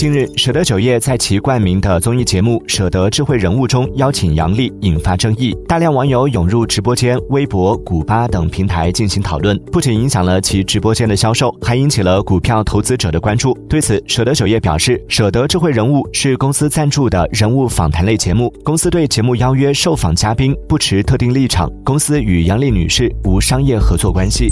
近日舍得酒业在其冠名的综艺节目舍得智慧人物中邀请杨笠引发争议大量网友涌入直播间微博古巴等平台进行讨论不仅影响了其直播间的销售还引起了股票投资者的关注对此舍得酒业表示舍得智慧人物是公司赞助的人物访谈类节目公司对节目邀约受访嘉宾不持特定立场公司与杨笠女士无商业合作关系。